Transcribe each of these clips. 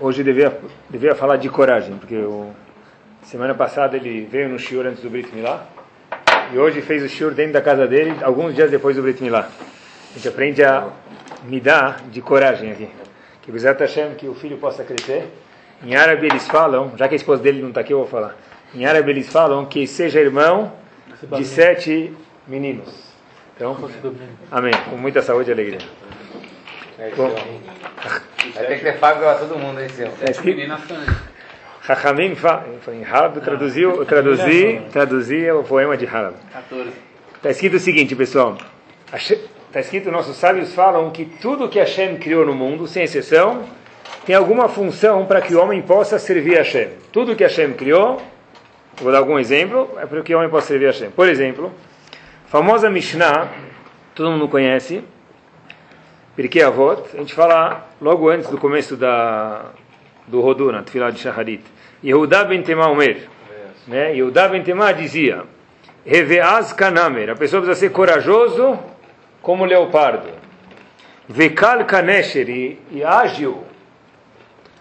Hoje devia, devia falar de coragem, porque semana passada ele veio no shiur antes do Brit Milá, e hoje fez o shiur dentro da casa dele, alguns dias depois do Brit Milá. A gente aprende a me dar de coragem aqui. Que o Hashem, que o filho possa crescer. Em árabe eles falam, já que a esposa dele não está aqui, eu vou falar. Em árabe eles falam que seja irmão de sete meninos. Então, amém. Com muita saúde e alegria. Bom, vai ter que ter Fábio para todo mundo esse ano. É escrito. Chachamim em Halab traduziu, traduzi, traduzi o poema de Halab. Está escrito o seguinte, pessoal. Está escrito, nossos sábios falam que tudo que Hashem criou no mundo, sem exceção, tem alguma função para que o homem possa servir a Hashem. Tudo que Hashem criou, vou dar algum exemplo, é para que o homem possa servir a Hashem. Por exemplo, famosa Mishnah, todo mundo conhece, Pirkei Avot, a gente fala logo antes do começo da, do Roduna, Tfilah de Shaharit. Yehuda ben Temah Omer. Né? Yehuda ben Temah dizia, Reveaz Kanamer, a pessoa precisa ser corajoso como leopardo. Vekal Kanesher, e ágil,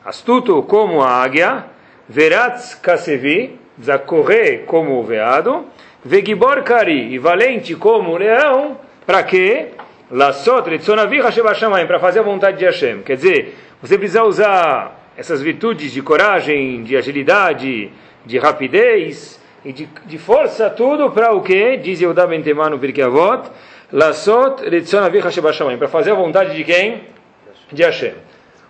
astuto como a águia. Veratz Kasevi, precisa correr como o veado. Vegibor Kari, e valente como o leão. Para quê? Para fazer a vontade de Hashem. Quer dizer, você precisa usar essas virtudes de coragem, de agilidade, de rapidez e de, de força, tudo para o que? Diz Yehuda Ben Temah para fazer a vontade de quem? De Hashem.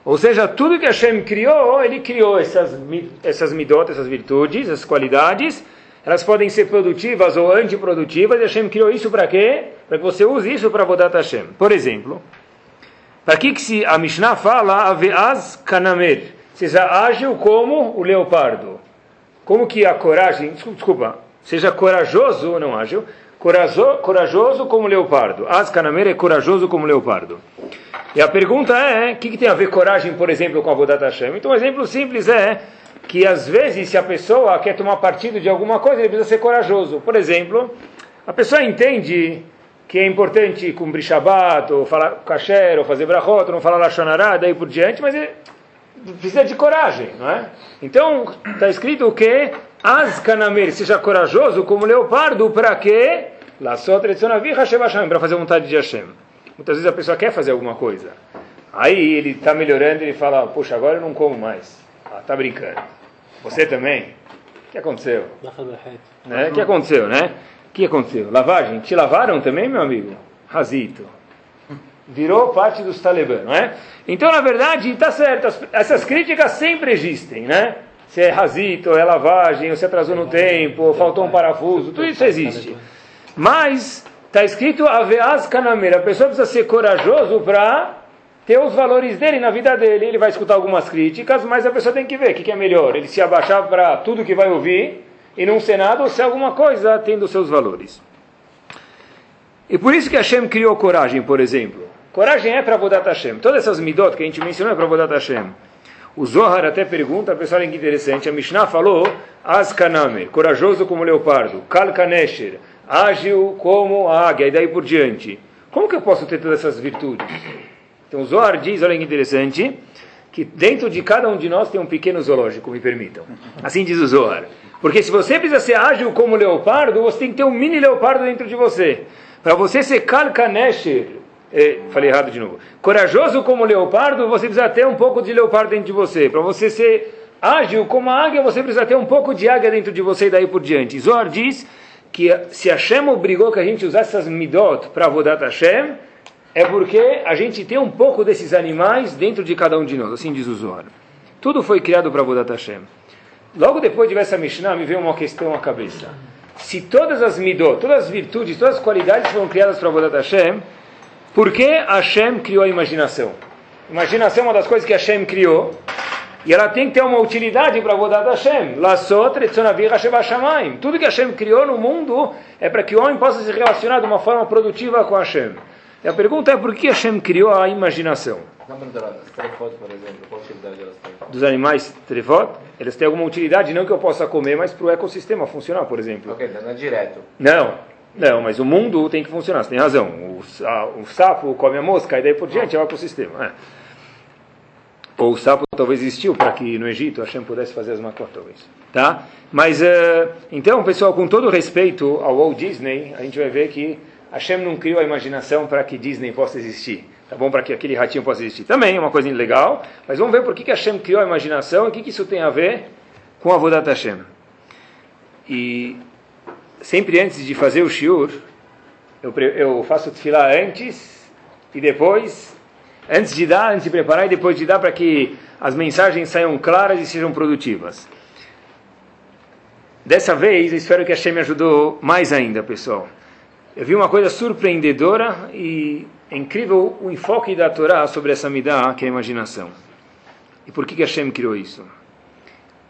Ou seja, tudo que Hashem criou, ele criou essas, essas midot, essas virtudes, essas qualidades, elas podem ser produtivas ou antiprodutivas, e Hashem criou isso para quê? Para que você use isso para Vodat Hashem. Por exemplo, para que, se a Mishnah fala Aveaz Kanamer, seja ágil como o leopardo. Como que a coragem, desculpa, seja corajoso, não ágil, corajoso, corajoso como o leopardo. Az Kanamer é corajoso como o leopardo. E a pergunta é, o que, que, tem a ver coragem, por exemplo, com a Vodat Hashem? Então, um exemplo simples é que às vezes se a pessoa quer tomar partido de alguma coisa, ele precisa ser corajoso. Por exemplo, a pessoa entende que é importante cumprir Shabbat, ou falar kasher, ou fazer brachot, ou não falar lachonará, daí por diante, mas ele precisa de coragem, não é? Então, está escrito que as kanamer, seja corajoso como leopardo, para quê? Para fazer vontade de Hashem. Muitas vezes a pessoa quer fazer alguma coisa. Aí ele está melhorando ele fala, poxa, agora eu não como mais. Ah, tá brincando. Você também? O que aconteceu? Né? O que aconteceu, né? O que aconteceu? Lavagem? Te lavaram também, meu amigo? Razito. Virou parte dos talibã, não é? Então, na verdade, está certo. Essas críticas sempre existem, né? Se é razito, é lavagem, ou se atrasou no tempo, ou faltou um parafuso, tudo isso existe. Mas, está escrito Aveaz. A pessoa precisa ser corajoso para ter os valores dele na vida dele. Ele vai escutar algumas críticas, mas a pessoa tem que ver o que, que é melhor. Ele se abaixar para tudo que vai ouvir e não ser nada, ou ser alguma coisa tendo seus valores. E por isso que Hashem criou coragem, por exemplo. Coragem é para Vodat Hashem. Todas essas midot que a gente mencionou é para Vodat Hashem. O Zohar até pergunta, pessoal, que interessante, a Mishnah falou, Askaname, corajoso como leopardo, Kalkanesher, ágil como a águia, e daí por diante. Como que eu posso ter todas essas virtudes? Então Zohar diz, olha que interessante, que dentro de cada um de nós tem um pequeno zoológico, me permitam. Assim diz o Zohar. Porque se você precisa ser ágil como leopardo, você tem que ter um mini leopardo dentro de você. Para você ser kalkanesher, eh, falei errado de novo, corajoso como leopardo, você precisa ter um pouco de leopardo dentro de você. Para você ser ágil como a águia, você precisa ter um pouco de águia dentro de você e daí por diante. Zohar diz que se Hashem obrigou que a gente usasse essas midot para Vodat Hashem, é porque a gente tem um pouco desses animais dentro de cada um de nós, assim diz o Zohar. Tudo foi criado para Vodat Hashem. Logo depois de ver essa Mishnah, me veio uma questão à cabeça. Se todas as midot, todas as virtudes, todas as qualidades foram criadas para Vodat Hashem, por que Hashem criou a imaginação? Imaginação é uma das coisas que Hashem criou, e ela tem que ter uma utilidade para Vodat Hashem. Tudo que Hashem criou no mundo é para que o homem possa se relacionar de uma forma produtiva com Hashem. E a pergunta é por que Hashem criou a imaginação? Dos animais trefot, eles têm alguma utilidade, não que eu possa comer, mas para o ecossistema funcionar, por exemplo. Ok, não é direto. Não, não, mas o mundo tem que funcionar, você tem razão. O, a, o sapo come a mosca e daí por diante é o ecossistema. É. Ou o sapo talvez existiu para que no Egito Hashem pudesse fazer as macot, talvez. Tá? Mas, uh, então, pessoal, com todo respeito ao Walt Disney, a gente vai ver que Hashem não criou a imaginação para que Disney possa existir. Tá bom? Para que aquele ratinho possa existir. Também é uma coisa legal, mas vamos ver por que, que Hashem criou a imaginação e o que, que isso tem a ver com a Vodat Hashem. E sempre antes de fazer o shiur, eu, eu faço tefilá antes e depois, antes de dar, antes de preparar e depois de dar, para que as mensagens saiam claras e sejam produtivas. Dessa vez, eu espero que a Hashem me ajudou mais ainda, pessoal. Eu vi uma coisa surpreendedora e é incrível o enfoque da Torá sobre essa midah, que é a imaginação. E por que, Hashem criou isso?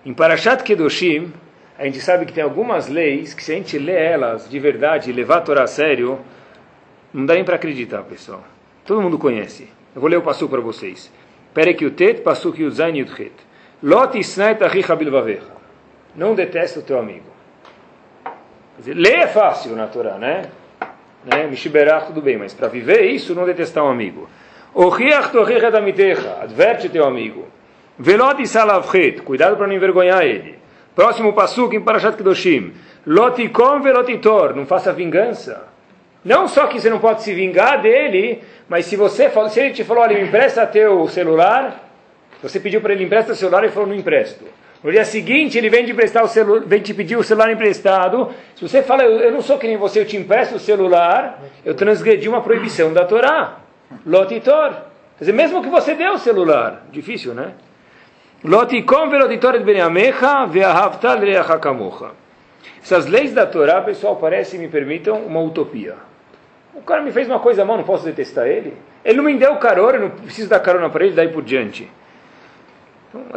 Em Parashat Kedoshim, a gente sabe que tem algumas leis que se a gente lê elas de verdade e levar a Torá a sério, não dá nem para acreditar, pessoal. Todo mundo conhece. Eu vou ler o passo para vocês. Perek Yutet, Pasuk Yudzain Yudchet. Lot isnait achicha bilvavecha. Não detesta o teu amigo. Ler é fácil na Torá, né? Né? Mishiberach, tudo bem, mas para viver isso, não detestar um amigo. Ochiach tochicha damitecha. Adverte teu amigo. Velot salavchet. Cuidado para não envergonhar ele. Próximo passo em Parashat Kedoshim. Lotikom velotitor. Não faça vingança. Não só que você não pode se vingar dele, mas se você se ele te falou, olha, me empresta teu celular, você pediu para ele empresta o celular e falou, não empresto. No dia seguinte, ele vem te, emprestar o celular, vem te pedir o celular emprestado. Se você fala, eu, não sou que nem você, eu te empresto o celular, eu transgredi uma proibição da Torá. Lotitor. Quer dizer, mesmo que você dê o celular. Difícil, né? Lotikom veloditoret beneamecha ve'ahavtal reachakamocha. Essas leis da Torá, pessoal, parece, me permitam, uma utopia. O cara me fez uma coisa mal, não posso detestar ele? Ele não me deu carona, eu não preciso dar carona para ele, daí por diante.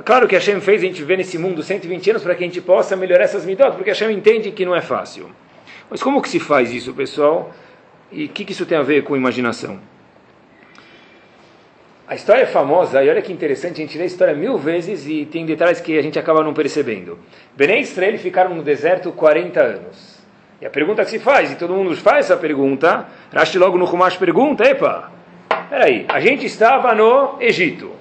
Claro que Hashem fez a gente ver nesse mundo 120 anos para que a gente possa melhorar essas midot, porque Hashem entende que não é fácil. Mas como que se faz isso, pessoal? E o que, que isso tem a ver com imaginação? A história é famosa, e olha que interessante, a gente lê a história mil vezes e tem detalhes que a gente acaba não percebendo. Bené Israel ficaram no deserto 40 anos. E a pergunta que se faz, e todo mundo faz essa pergunta, Rashi logo no Rumash pergunta, epa, peraí, a gente estava no Egito.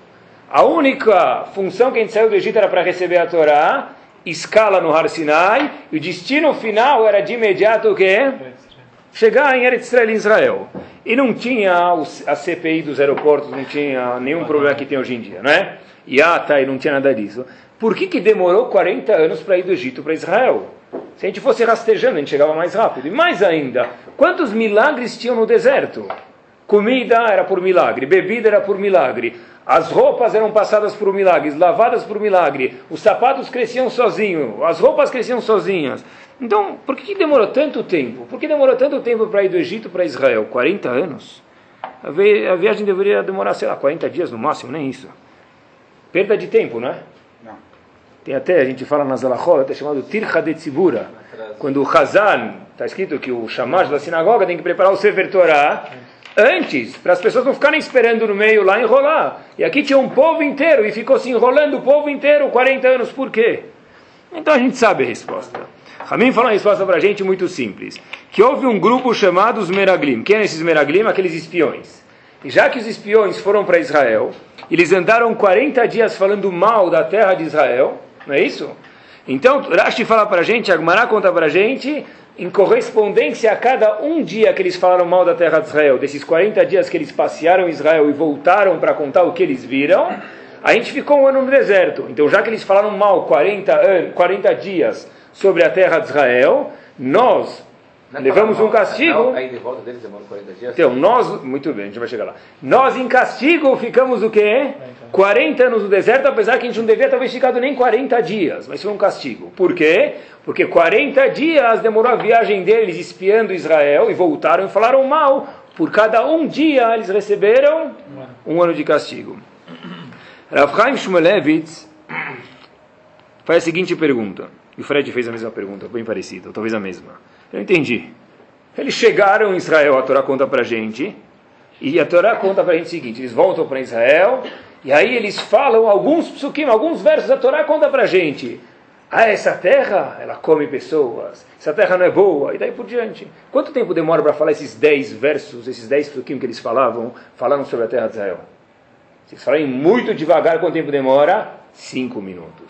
A única função que a gente saiu do Egito era para receber a Torá, escala no Har Sinai, e o destino final era de imediato o quê? Chegar em Eretz Israel, em Israel. E não tinha a CPI dos aeroportos, não tinha nenhum problema que tem hoje em dia, não é? IATA e não tinha nada disso. Por que, que demorou 40 anos para ir do Egito para Israel? Se a gente fosse rastejando, a gente chegava mais rápido. E mais ainda, quantos milagres tinham no deserto? Comida era por milagre, bebida era por milagre, as roupas eram passadas por milagres, lavadas por milagre, os sapatos cresciam sozinhos, as roupas cresciam sozinhas. Então, por que, demorou tanto tempo? Por que demorou tanto tempo para ir do Egito para Israel? 40 anos? A, viagem deveria demorar, sei lá, 40 dias no máximo, nem isso. Perda de tempo, não é? Não. Tem até, a gente fala na Zalachot, é chamado Tircha de Tzibura. Quando o Hazan, está escrito que o chamado da sinagoga tem que preparar o Sefer Torah antes, para as pessoas não ficarem esperando no meio lá enrolar. E aqui tinha um povo inteiro e ficou se enrolando o povo inteiro 40 anos, por quê? Então a gente sabe a resposta. Ramim fala uma resposta para a gente muito simples. Que houve um grupo chamado os Meraglim. Quem é esses Meraglim? Aqueles espiões. E já que os espiões foram para Israel, eles andaram 40 dias falando mal da terra de Israel, não é isso? Então, Rashi fala para a gente, Agmará conta para a gente, em correspondência a cada um dia que eles falaram mal da terra de Israel, desses 40 dias que eles passearam Israel e voltaram para contar o que eles viram, a gente ficou um ano no deserto. Então, já que eles falaram mal 40, 40 dias sobre a terra de Israel, nós levamos um castigo. Aí de volta deles demora 40 dias. Então, nós, muito bem, a gente vai chegar lá. Nós em castigo ficamos o quê? 40 anos no deserto, apesar que a gente não devia ter ficado nem 40 dias, mas foi um castigo. Por quê? Porque 40 dias demorou a viagem deles espiando Israel e voltaram e falaram mal. Por cada um dia eles receberam um ano de castigo. Rav Chaim Shmulevitz faz a seguinte pergunta. E o Fred fez a mesma pergunta, bem parecida, ou talvez a mesma. Eu entendi. Eles chegaram em Israel, a Torá conta para a gente, e a Torá conta para a gente o seguinte: eles voltam para Israel, e aí eles falam alguns psukim, alguns versos da Torá conta para a gente. Ah, essa terra, ela come pessoas, essa terra não é boa, e daí por diante. Quanto tempo demora para falar esses dez versos, esses dez psukim que eles falavam, falaram sobre a terra de Israel? Se falarem muito devagar, quanto tempo demora? Cinco minutos.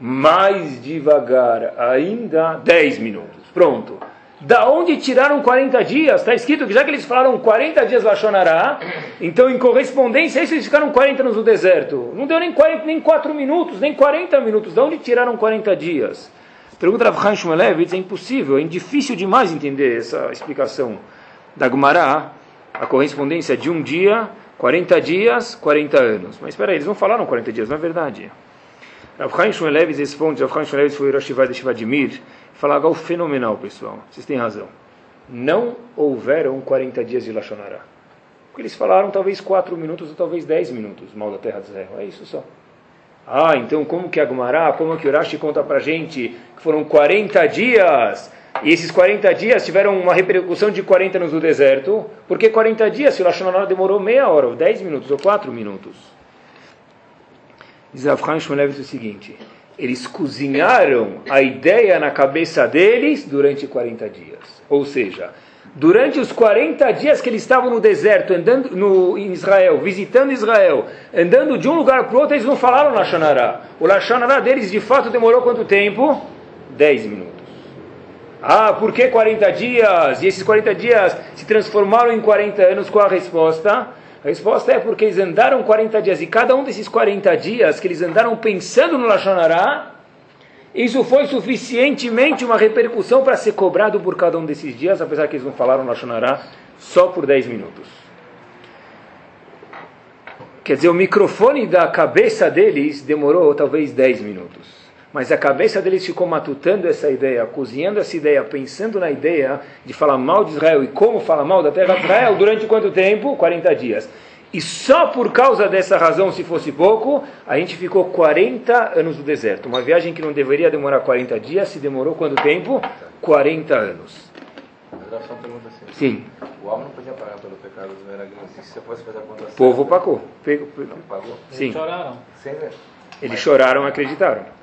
Mais devagar ainda, dez minutos. Pronto. Da onde tiraram 40 dias? Está escrito que já que eles falaram 40 dias Lachonará, então em correspondência a isso eles ficaram 40 anos no deserto. Não deu nem, 40, nem 4 minutos, nem 40 minutos. Da onde tiraram 40 dias? Pergunta Rav Chaim Shmulevitz, é impossível, é difícil demais entender essa explicação da Gumará, a correspondência de um dia, 40 dias, 40 anos. Mas espera aí, eles não falaram 40 dias, não é verdade. Rav Chaim Shmulevitz responde, Rav Chaim Shmulevitz foi Rosh de Shivadimir, falar algo fenomenal, pessoal. Vocês têm razão. Não houveram 40 dias de Lachonará. Porque eles falaram talvez 4 minutos ou talvez 10 minutos mal da terra de Israel. É isso só. Ah, então como que Agmará, como que Urashi conta pra gente que foram 40 dias e esses 40 dias tiveram uma repercussão de 40 anos no deserto? Por que 40 dias se o Lashonará demorou meia hora, ou 10 minutos, ou 4 minutos? Diz Avchan Shmulevitz o seguinte, eles cozinharam a ideia na cabeça deles durante 40 dias. Ou seja, Durante os 40 dias que eles estavam no deserto, andando no, em Israel, visitando Israel, andando de um lugar para o outro, eles não falaram Lashonará. O Lashonará deles, de fato, demorou quanto tempo? 10 minutos. Ah, por que 40 dias? E esses 40 dias se transformaram em 40 anos? Qual a resposta? A resposta é porque eles andaram 40 dias. E cada um desses 40 dias que eles andaram pensando no Lashonará, isso foi suficientemente uma repercussão para ser cobrado por cada um desses dias, apesar que eles não falaram Lashonará só por 10 minutos. Quer dizer, o microfone da cabeça deles demorou talvez 10 minutos. Mas a cabeça deles ficou matutando essa ideia, cozinhando essa ideia, pensando na ideia de falar mal de Israel e como falar mal da terra de Israel durante quanto tempo? 40 dias. E só por causa dessa razão, se fosse pouco, a gente ficou 40 anos no deserto. Uma viagem que não deveria demorar 40 dias, se demorou quanto tempo? 40 anos. Assim. Sim. O homem não podia pagar pelo pecado dos meragrinos. Se você fosse fazer a conta O povo pagou. Pegou, Não pagou? Sim. Eles choraram. Ver. Eles choraram e acreditaram.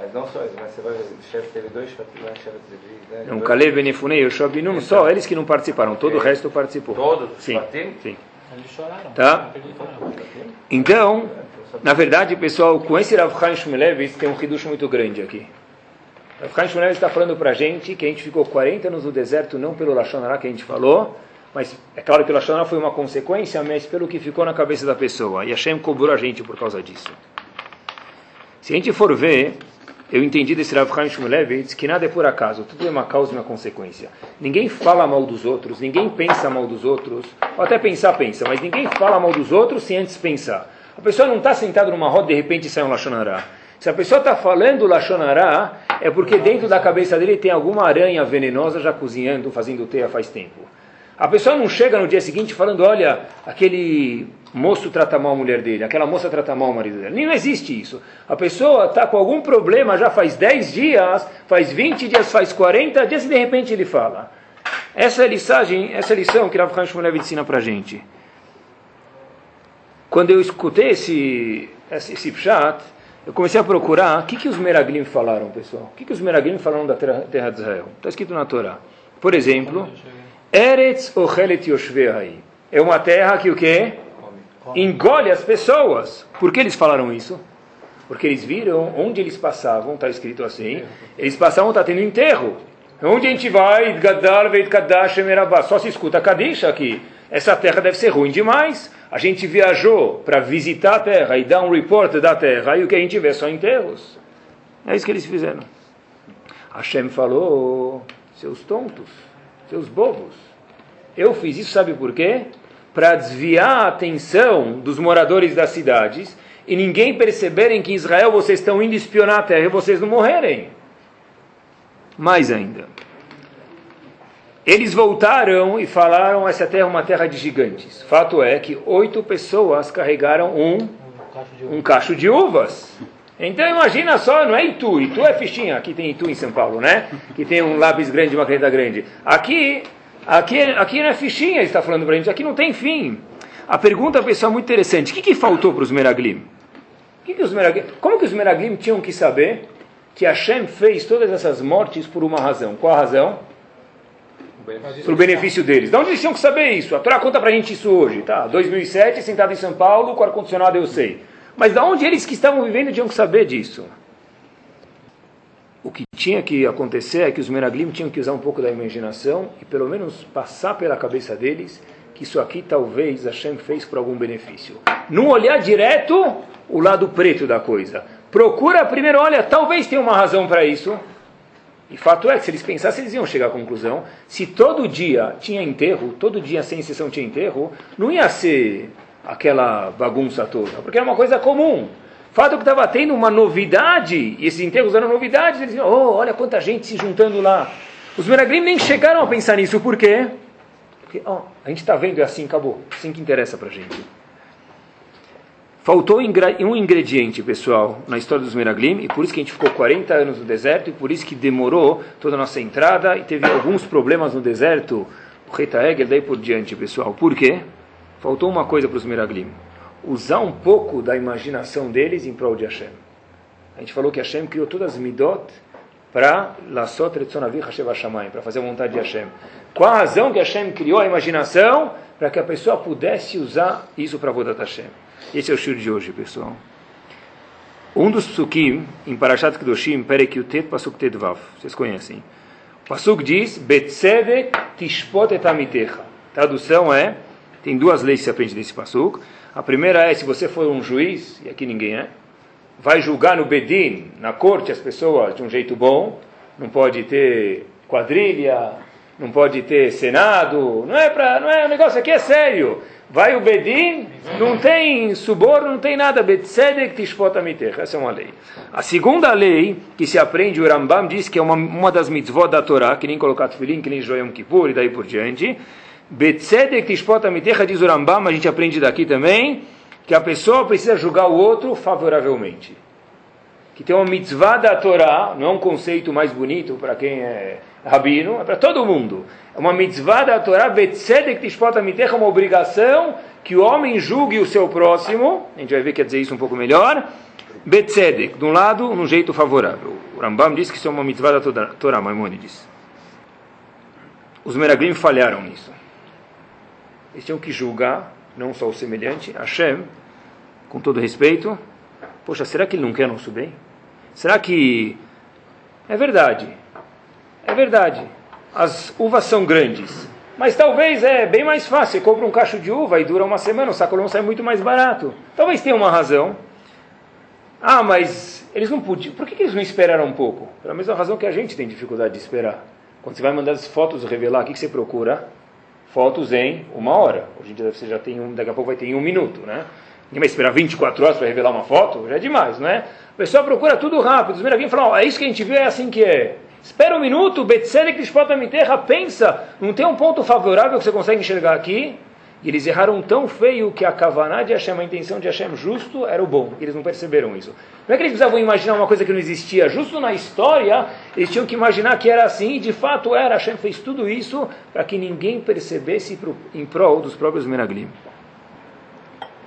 Mas não só isso, mas você vai ver, o chefe teve dois chefes lá, chefe de né? Um Dois- Caleb, Benefunei e o Shobinum, só eles que não participaram. Todo o resto participou. Todos? Sim. Sim. Eles choraram. Tá. não acreditaram. Então, na verdade, pessoal, com esse Rav Chaim Shmulevitz tem um riducho muito grande aqui. Rav Chaim Shmulevitz está falando para a gente que a gente ficou 40 anos no deserto, não pelo Lashonará que a gente falou, mas é claro que o Lashonará foi uma consequência, mas pelo que ficou na cabeça da pessoa. E Hashem cobrou a gente por causa disso. Se a gente for ver, eu entendi desse Rav Chaim Shmulevitz que nada é por acaso, tudo é uma causa e uma consequência. Ninguém fala mal dos outros, ninguém pensa mal dos outros, ou até pensar, pensa, mas ninguém fala mal dos outros sem antes pensar. A pessoa não está sentada numa roda de repente sai um Lachonará. Se a pessoa está falando Lachonará, é porque dentro da cabeça dele tem alguma aranha venenosa já cozinhando, fazendo teia faz tempo. A pessoa não chega no dia seguinte falando, olha, aquele moço trata mal a mulher dele, aquela moça trata mal o marido dela. Não existe isso. A pessoa está com algum problema já faz 10 dias, faz 20 dias, faz 40 dias e de repente ele fala. Essa é a lição, essa é a lição que Rav Chaim Shmulevitz ensina para gente. Quando eu escutei esse, esse, esse eu comecei a procurar o que, que os Meraglim falaram, pessoal. O que, que os Meraglim falaram da terra, terra de Israel? Está escrito na Torá. Por exemplo, Eretz Ochelet Yoshvehai. É uma terra que o quê? Engole as pessoas. Por que eles falaram isso? Porque eles viram onde eles passavam, está escrito assim, eles passavam, está tendo enterro. Onde a gente vai, só se escuta Kadisha aqui. Essa terra deve ser ruim demais. A gente viajou para visitar a terra e dar um report da terra, e o que a gente vê são enterros. É isso que eles fizeram. Hashem falou, seus tontos, seus bobos. Eu fiz isso, sabe por quê? Para desviar a atenção dos moradores das cidades e ninguém perceberem que em Israel vocês estão indo espionar a terra e vocês não morrerem. Mais ainda. Eles voltaram e falaram: essa terra é uma terra de gigantes. Fato é que oito pessoas carregaram um, Um cacho de um cacho de uvas. Então imagina só, não é Itu, Itu é fichinha, aqui tem Itu em São Paulo, né? Que tem um lápis grande e uma caneta grande. Aqui, aqui, aqui não é fichinha, ele está falando para a gente, aqui não tem fim. A pergunta, pessoal, é muito interessante. O que, que faltou para os Meraglim? Que que os Meraglim? Como que os Meraglim tinham que saber que Hashem fez todas essas mortes por uma razão? Qual a razão? Para o benefício deles. De onde eles tinham que saber isso? A Torá conta para a gente isso hoje. Tá, 2007, sentado em São Paulo, com ar-condicionado eu sei. Mas de onde eles que estavam vivendo tinham que saber disso? O que tinha que acontecer é que os Meraglim tinham que usar um pouco da imaginação e pelo menos passar pela cabeça deles que isso aqui talvez Hashem fez por algum benefício. Não olhar direto o lado preto da coisa. Procura primeiro, olha, talvez tenha uma razão para isso. E fato é que se eles pensassem, eles iam chegar à conclusão. Se todo dia tinha enterro, todo dia sem exceção tinha enterro, não ia ser aquela bagunça toda, porque era uma coisa comum. Fato é que estava tendo uma novidade, e esses enterros eram novidades, eles diziam, oh, olha quanta gente se juntando lá. Os Meraglim nem chegaram a pensar nisso, por quê? Porque oh, a gente está vendo é assim, acabou. Assim que interessa para gente. Faltou um ingrediente, pessoal, na história dos Meraglim, e por isso que a gente ficou 40 anos no deserto, e por isso que demorou toda a nossa entrada, e teve alguns problemas no deserto, o Reta Egel, daí por diante, pessoal. Por quê? Faltou uma coisa para os Meraglim. Usar um pouco da imaginação deles em prol de Hashem. A gente falou que Hashem criou todas as midot para para fazer a vontade de Hashem. Qual a razão que Hashem criou a imaginação? Para que a pessoa pudesse usar isso para a vontade de Hashem. Esse é o shur de hoje, pessoal. Um dos psukim, em Parashat Kedoshim, Perekiutet Pasuk Tedvav, vocês conhecem. O Pasuk diz, Betzedek tishpot etamitecha. Tradução é, tem duas leis que se aprende desse Pasuk. A primeira é, se você for um juiz, e aqui ninguém é, vai julgar no Bedin, na corte, as pessoas de um jeito bom, não pode ter quadrilha, não pode ter senado, não é para, não é, o negócio aqui é sério. Vai o Bedin, não tem suborno, não tem nada. Betzedek tishpotamiter. Essa é uma lei. A segunda lei que se aprende, o Rambam diz que é uma, uma das mitzvot da Torá, que nem colocar tefilim, que nem Joyom Kippur e daí por diante. Betzedek tishpotamiter, diz o Rambam, a gente aprende daqui também, que a pessoa precisa julgar o outro favoravelmente. Que tem uma mitzvah da Torá, não é um conceito mais bonito para quem é rabino, é para todo mundo. É uma mitzvah da Torá, betzedek tishpota mitecha, uma obrigação que o homem julgue o seu próximo, a gente vai ver que quer dizer isso um pouco melhor, betzedek, de um lado, num jeito favorável. O Rambam diz que isso é uma mitzvah da Torá, Maimonides. Os Meraglim falharam nisso. Eles tinham que julgar, não só o semelhante, Hashem, com todo respeito, poxa, será que ele não quer nosso bem? Será que é verdade? É verdade. As uvas são grandes. Mas talvez é bem mais fácil. Compra um cacho de uva e dura uma semana, o sacolão sai muito mais barato. Talvez tenha uma razão. Ah, mas eles não podiam. Por que, que eles não esperaram um pouco? Pela mesma razão que a gente tem dificuldade de esperar. Quando você vai mandar as fotos revelar, o que, que você procura? Fotos em uma hora. Hoje em dia você já tem um, daqui a pouco vai ter em um minuto, né? Ninguém vai esperar 24 horas para revelar uma foto? Já é demais, não é? A pessoa procura tudo rápido. Os meninos falam, oh, é isso que a gente vê, é assim que é. Espera um minuto, Betselek Terra pensa, não tem um ponto favorável que você consegue enxergar aqui? E eles erraram tão feio que a Kavaná de Hashem, a intenção de Hashem justo, era o bom. Eles não perceberam isso. Não é que eles precisavam imaginar uma coisa que não existia. Justo na história, eles tinham que imaginar que era assim, e de fato era. Hashem fez tudo isso para que ninguém percebesse em prol dos próprios Menaglim.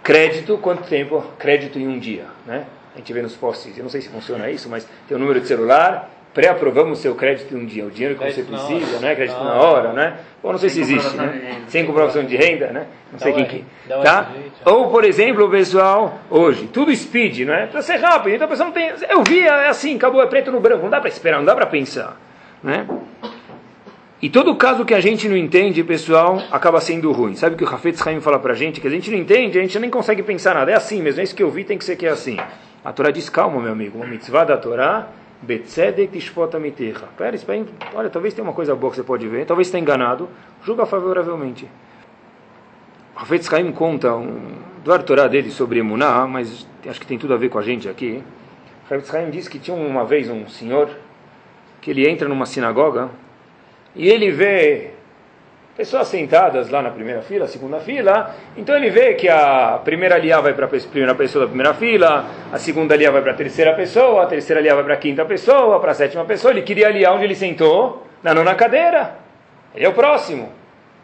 Crédito, quanto tempo? Crédito em um dia. Né? A gente vê nos postes, eu não sei se funciona isso, mas tem o um número de celular, pré-aprovamos o seu crédito em um dia, o dinheiro que crédito você precisa, né? crédito na hora, né? Ou não sei se existe, né? Sem comprovação de renda, né? Não sei quem que. Tá? Ou, por exemplo, pessoal, hoje, tudo speed, não é? Precisa ser rápido, então a pessoa não tem. Eu vi, é assim, acabou, é preto no branco, não dá para esperar, não dá para pensar, né? E todo caso que a gente não entende, pessoal, acaba sendo ruim. Sabe o que o Rafetz Haim fala pra gente? Que a gente não entende, a gente nem consegue pensar nada. É assim mesmo, é isso que eu vi, tem que ser que é assim. A Torá diz, calma, meu amigo, uma mitzvah da Torá Betzedek tishpota miterra. Pera, espera, olha, talvez tenha uma coisa boa que você pode ver, talvez está enganado, julga favoravelmente. O Hafetz Haim conta um, do Artorá dele sobre Emuná, mas acho que tem tudo a ver com a gente aqui. O Hafetz Haim diz que tinha uma vez um senhor que ele entra numa sinagoga e ele vê pessoas sentadas lá na primeira fila, segunda fila. Então ele vê que a primeira aliá vai para a primeira pessoa da primeira fila, a segunda aliá vai para a terceira pessoa, a terceira aliá vai para a quinta pessoa, para a sétima pessoa. Ele queria aliar onde ele sentou, na nona cadeira. Ele é o próximo.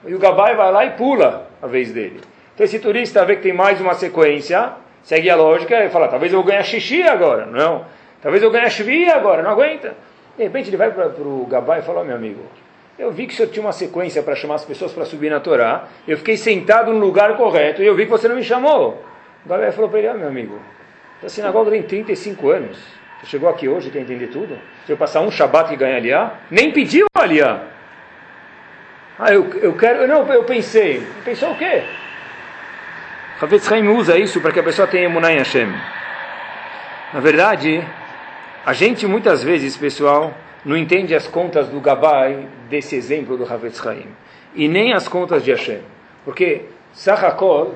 E o Gabai vai lá e pula a vez dele. Então esse turista vê que tem mais uma sequência, segue a lógica e fala: talvez eu ganhe xixi agora. Não. Talvez eu ganhe shvi agora, não aguenta. De repente ele vai para o Gabai e fala: oh, meu amigo Eu vi que o senhor tinha uma sequência para chamar as pessoas para subir na Torá. Eu fiquei sentado no lugar correto e eu vi que você não me chamou. O Gabriel falou para ele, ah, meu amigo, a sinagoga tem 35 anos. Você chegou aqui hoje, quer entender tudo? Se eu passar um Shabat e ganhar aliá, nem pediu aliá. Ah, eu, eu quero. Não, eu pensei. Pensou o quê? Havetz Haim usa isso para que a pessoa tenha emuná em Hashem. Na verdade, a gente muitas vezes, pessoal, não entende as contas do Gabai desse exemplo do Havetz Haim. E nem as contas de Hashem. Porque Sahakol,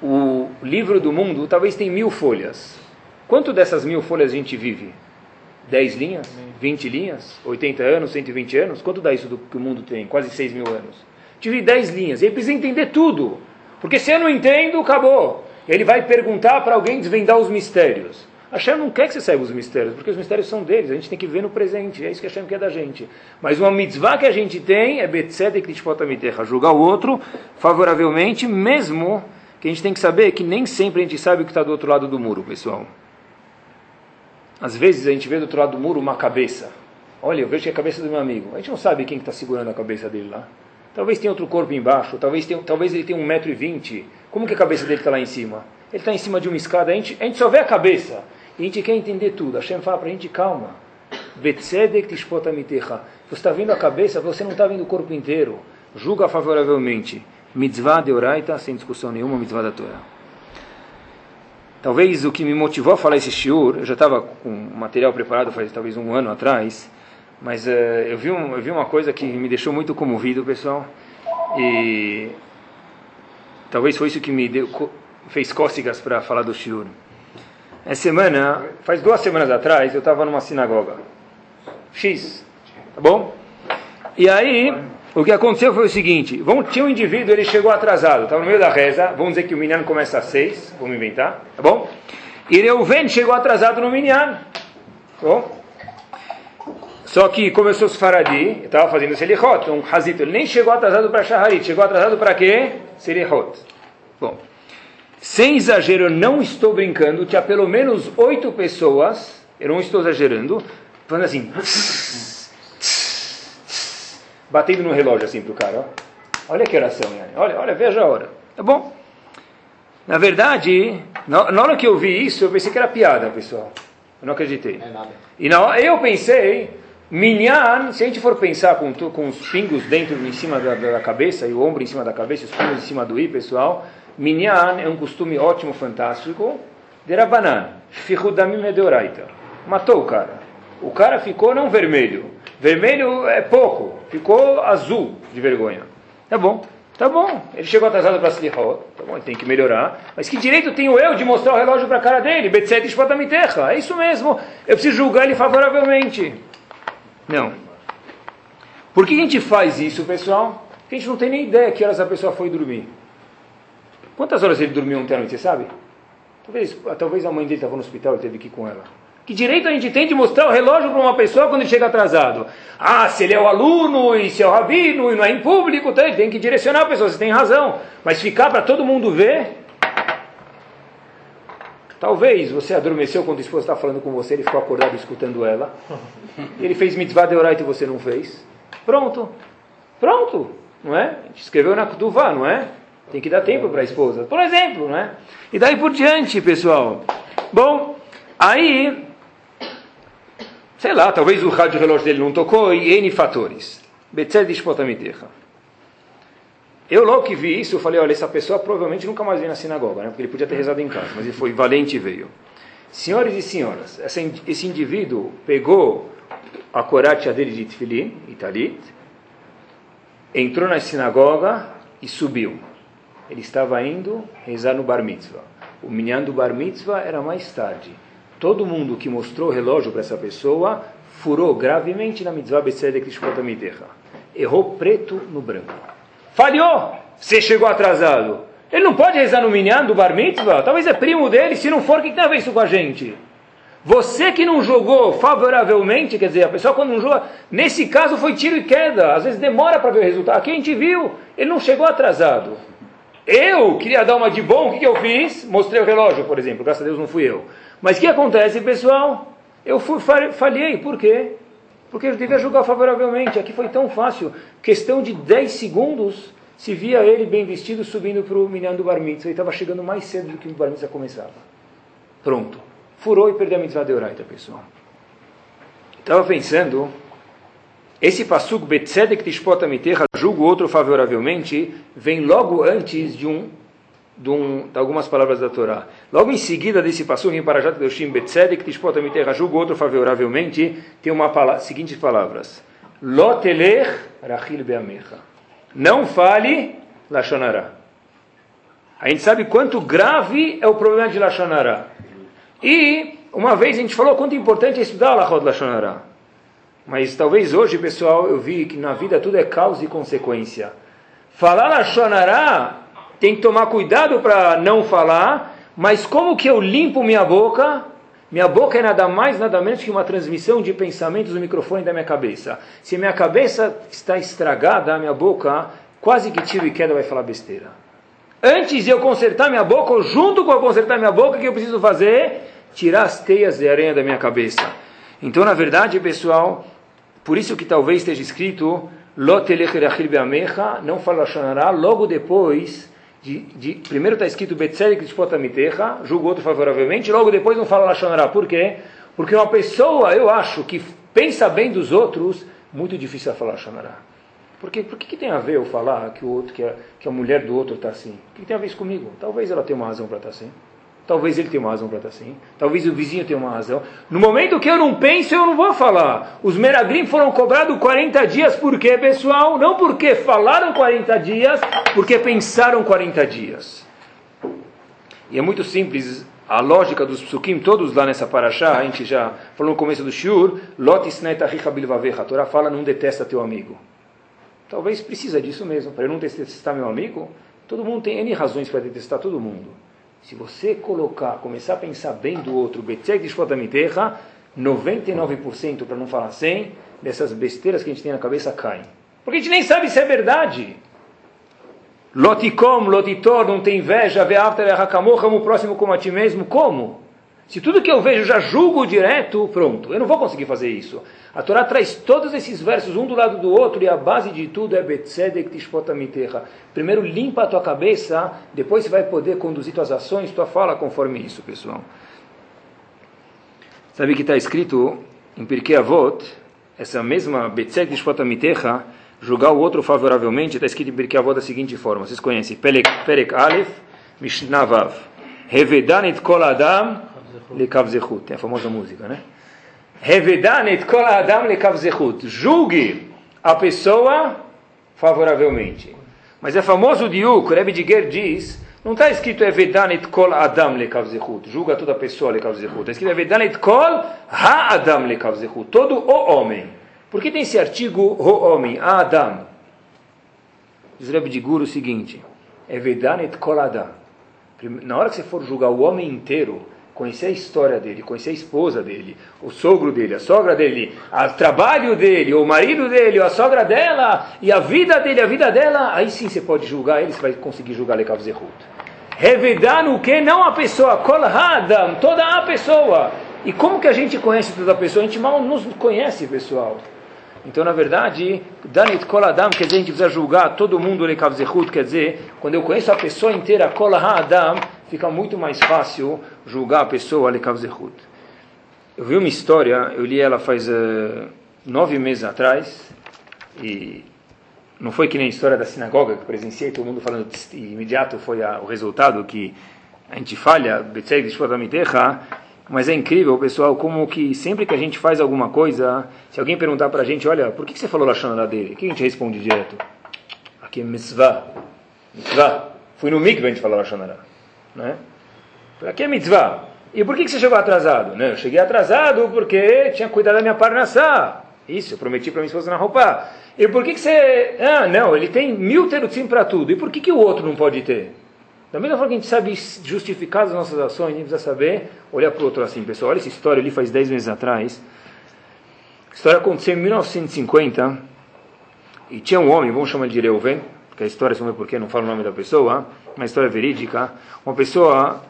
o livro do mundo, talvez tem mil folhas. Quanto dessas mil folhas a gente vive? 10 linhas? 20 linhas? 80 anos? 120 anos? Quanto dá isso do que o mundo tem? Quase 6 mil anos. Tive 10 linhas. E ele precisa entender tudo. Porque se eu não entendo, acabou. Ele vai perguntar para alguém desvendar os mistérios. Hashem não quer que você saiba os mistérios, porque os mistérios são deles, a gente tem que ver no presente, é isso que Hashem quer da gente. Mas uma mitzvah que a gente tem é Betzedek Lishpotamitecha, julgar o outro favoravelmente, mesmo que a gente tem que saber que nem sempre a gente sabe o que está do outro lado do muro, pessoal. Às vezes a gente vê do outro lado do muro uma cabeça. Olha, eu vejo que é a cabeça do meu amigo. A gente não sabe quem está segurando a cabeça dele lá. Talvez tenha outro corpo embaixo, talvez, tenha, talvez ele tenha um metro e vinte. Como que a cabeça dele está lá em cima? Ele está em cima de uma escada, a gente, a gente só vê a cabeça. A gente quer entender tudo. Hashem fala para a gente, calma. Você está vendo a cabeça, você não está vendo o corpo inteiro. Julga favoravelmente. Mitzvah de oraita, sem discussão nenhuma, mitzvah da Torá. Talvez o que me motivou a falar esse shiur, eu já estava com material preparado faz talvez um ano atrás, mas uh, eu, vi um, eu vi uma coisa que me deixou muito comovido, pessoal, e talvez foi isso que me deu, fez cócegas para falar do shiur. Essa semana, faz duas semanas atrás, eu estava numa sinagoga. X, tá bom? E aí, o que aconteceu foi o seguinte: vamos, tinha um indivíduo, ele chegou atrasado, estava no meio da reza. Vamos dizer que o minyan começa às seis, vamos inventar, tá bom? E Reuven chegou atrasado no minyan, tá bom? Só que começou os faradi, estava fazendo selichot, um hazito. Ele nem chegou atrasado para shaharit, chegou atrasado para quê? Selichot. Bom. Sem exagero, eu não estou brincando, tinha pelo menos oito pessoas, eu não estou exagerando, falando assim, batendo no relógio assim para o cara, ó. olha que oração, olha, olha, veja a hora, tá bom? Na verdade, na, na hora que eu vi isso, eu pensei que era piada, pessoal, eu não acreditei. É nada. E na eu pensei, Minyan, se a gente for pensar com, com os pingos dentro, em cima da, da, cabeça, e o ombro em cima da cabeça, os pingos em cima do i, pessoal, Minyan é um costume ótimo, fantástico. Derabanan, Fichudamim Medeoraita. Matou o cara. O cara ficou não vermelho. Vermelho é pouco. Ficou azul de vergonha. Tá bom. Tá bom. Ele chegou atrasado para se Tá bom, ele tem que melhorar. Mas que direito tenho eu de mostrar o relógio para a cara dele? Shpotamitecha. É isso mesmo. Eu preciso julgar ele favoravelmente. Não. Por que a gente faz isso, pessoal? Porque a gente não tem nem ideia que horas a pessoa foi dormir. Quantas horas ele dormiu ontem à noite, você sabe? Talvez, talvez a mãe dele estava no hospital e teve que ir com ela. Que direito a gente tem de mostrar o relógio para uma pessoa quando ele chega atrasado? Ah, se ele é o aluno e se é o rabino e não é em público, então ele tem que direcionar a pessoa, você tem razão. Mas ficar para todo mundo ver. Talvez você adormeceu quando a esposa está falando com você, ele ficou acordado escutando ela. Ele fez mitzvah de e você não fez. Pronto. Pronto. Não é? A gente escreveu na Kutuvá, não é? Tem que dar tempo para a esposa, por exemplo, né? E daí por diante, pessoal. Bom, aí, sei lá, talvez o rádio relógio dele não tocou e N fatores. Eu logo que vi isso, eu falei, olha, essa pessoa provavelmente nunca mais vem na sinagoga, né? Porque ele podia ter rezado em casa, mas ele foi valente e veio. Senhores e senhoras, esse indivíduo pegou a coratia dele de Tfilin, Italit, entrou na sinagoga e subiu ele estava indo rezar no Bar Mitzvah. O minyan do Bar Mitzvah era mais tarde. Todo mundo que mostrou o relógio para essa pessoa furou gravemente na Mitzvah Betzedek Lishpotamitecha. Errou preto no branco. Falhou! Você chegou atrasado. Ele não pode rezar no minyan do Bar Mitzvah? Talvez é primo dele. Se não for, o que tem a ver isso com a gente? Você que não jogou favoravelmente, quer dizer, a pessoa quando não joga, nesse caso foi tiro e queda, às vezes demora para ver o resultado. Aqui a gente viu, ele não chegou atrasado. Eu queria dar uma de bom, o que, que eu fiz? Mostrei o relógio, por exemplo, graças a Deus não fui eu. Mas o que acontece, pessoal? Eu fui, falhei, por quê? Porque ele devia julgar favoravelmente. Aqui foi tão fácil. Questão de 10 segundos, se via ele bem vestido subindo para o minyan do bar mitzvah. Ele estava chegando mais cedo do que o bar mitzvah começava. Pronto. Furou e perdeu a mitzvah de oraita, pessoal. Estava pensando, esse pasuk betzedek tishpot amiterra, julgo outro favoravelmente, vem logo antes de um de, um, de, algumas palavras da Torá. Logo em seguida desse pasuk em Parashat Kedoshim betzedek tishpot amiterra, julgo outro favoravelmente, tem uma palavra, seguintes palavras: Lotelech rachil beamecha. Não fale lashonará. A gente sabe quanto grave é o problema de lashonará. E uma vez a gente falou quanto importante é estudar a Lachot Lashonará. Mas talvez hoje, pessoal, eu vi que na vida tudo é causa e consequência. Falar Lashonará, tem que tomar cuidado para não falar, mas como que eu limpo minha boca? Minha boca é nada mais, nada menos que uma transmissão de pensamentos no microfone da minha cabeça. Se minha cabeça está estragada, a minha boca, quase que tiro e queda vai falar besteira. Antes de eu consertar minha boca, ou junto com eu consertar minha boca, o que eu preciso fazer? tirar as teias de aranha da minha cabeça. Então, na verdade, pessoal, por isso que talvez esteja escrito não fala Shonará, logo depois, de, de primeiro está escrito Betzedek Tishpotamitecha, julgo outro favoravelmente, logo depois não fala Lashonará. Por quê? Porque uma pessoa, eu acho, que pensa bem dos outros, muito difícil ela falar Lashonará. Porque, por que, que tem a ver eu falar que, o outro, que, a, que a mulher do outro está assim? O que, que tem a ver isso comigo? Talvez ela tenha uma razão para estar tá assim. Talvez ele tenha uma razão para estar assim. Talvez o vizinho tenha uma razão. No momento que eu não penso, eu não vou falar. Os Meragrim foram cobrados 40 dias. Por quê, pessoal? Não porque falaram 40 dias, porque pensaram 40 dias. E é muito simples. A lógica dos psukim, todos lá nessa paraxá, a gente já falou no começo do shiur, Lot A Torá fala, não detesta teu amigo. Talvez precisa disso mesmo. Para eu não detestar meu amigo, todo mundo tem N razões para detestar todo mundo. Se você colocar, começar a pensar bem do outro, 99%, para não falar 100, dessas besteiras que a gente tem na cabeça caem. Porque a gente nem sabe se é verdade. Loticom, lotitor, não tem inveja, ve'avta ve'hakamoch, amo o próximo como a ti mesmo. Como? Se tudo que eu vejo já julgo direto, pronto, eu não vou conseguir fazer isso. A Torá traz todos esses versos um do lado do outro e a base de tudo é Betzedek Tishpotamiterra. Primeiro limpa a tua cabeça, depois você vai poder conduzir tuas ações, tua fala conforme isso, pessoal. Sabe que está escrito em Pirkei Avot, essa mesma Betzedek Tishpotamiterra, julgar o outro favoravelmente, está escrito em Pirkei Avot da seguinte forma, vocês conhecem, Perek, Aleph, Mishnavav, Revedanit Kol Adam, Lekav Zechut, tem a famosa música, né? Revedanet kol adam lekav zechut. Julgue a pessoa favoravelmente. Mas é famoso diuk, Rebbe de Ger diz, não está escrito Evedanet kol adam lekav zechut. Julga toda pessoa lekav zechut. Está escrito Evedanet kol ha adam lekav zechut. Todo o homem. Por que tem esse artigo o homem, a adam? Diz Rebbe de Gur o seguinte, Evedanet kol adam. Na hora que você for julgar o homem inteiro, conhecer a história dele, conhecer a esposa dele, o sogro dele, a sogra dele, o trabalho dele, o marido dele, a sogra dela, e a vida dele, a vida dela, aí sim você pode julgar ele, você vai conseguir julgar Lekav Zehut. Revedar no que? Não a pessoa, Kol Hadam, toda a pessoa. E como que a gente conhece toda a pessoa? A gente mal nos conhece, pessoal. Então, na verdade, Danit Kol Adam quer dizer a gente precisa julgar todo mundo Lekav Zehut, quer dizer, quando eu conheço a pessoa inteira, Kol Adam, fica muito mais fácil julgar a pessoa Alekav Zehut. Eu vi uma história, eu li ela faz uh, nove meses atrás, e não foi que nem a história da sinagoga que presenciei, todo mundo falando e imediato foi a, o resultado que a gente falha, mas é incrível, pessoal, como que sempre que a gente faz alguma coisa, se alguém perguntar para a gente, olha, por que você falou Lashonara dele? O que a gente responde direto? Aqui é mitzvah. Mitzvah. Fui no mikveh a gente falou Lashonara. Né? Aqui é mitzvah. E por que, você chegou atrasado? Não, eu cheguei atrasado porque tinha cuidado da minha parnassá. Isso, eu prometi para minha esposa na roupa. E por que, que você... Ah, não, ele tem mil terutzim para tudo. E por que, que o outro não pode ter? Da mesma forma que a gente sabe justificar as nossas ações, a gente precisa saber olhar para o outro assim. Pessoal, olha essa história ali faz 10 meses atrás. A história aconteceu em 1950. E tinha um homem, vamos chamar ele de Reuven, porque a história, não sei porquê, não fala o nome da pessoa, uma história verídica. Uma pessoa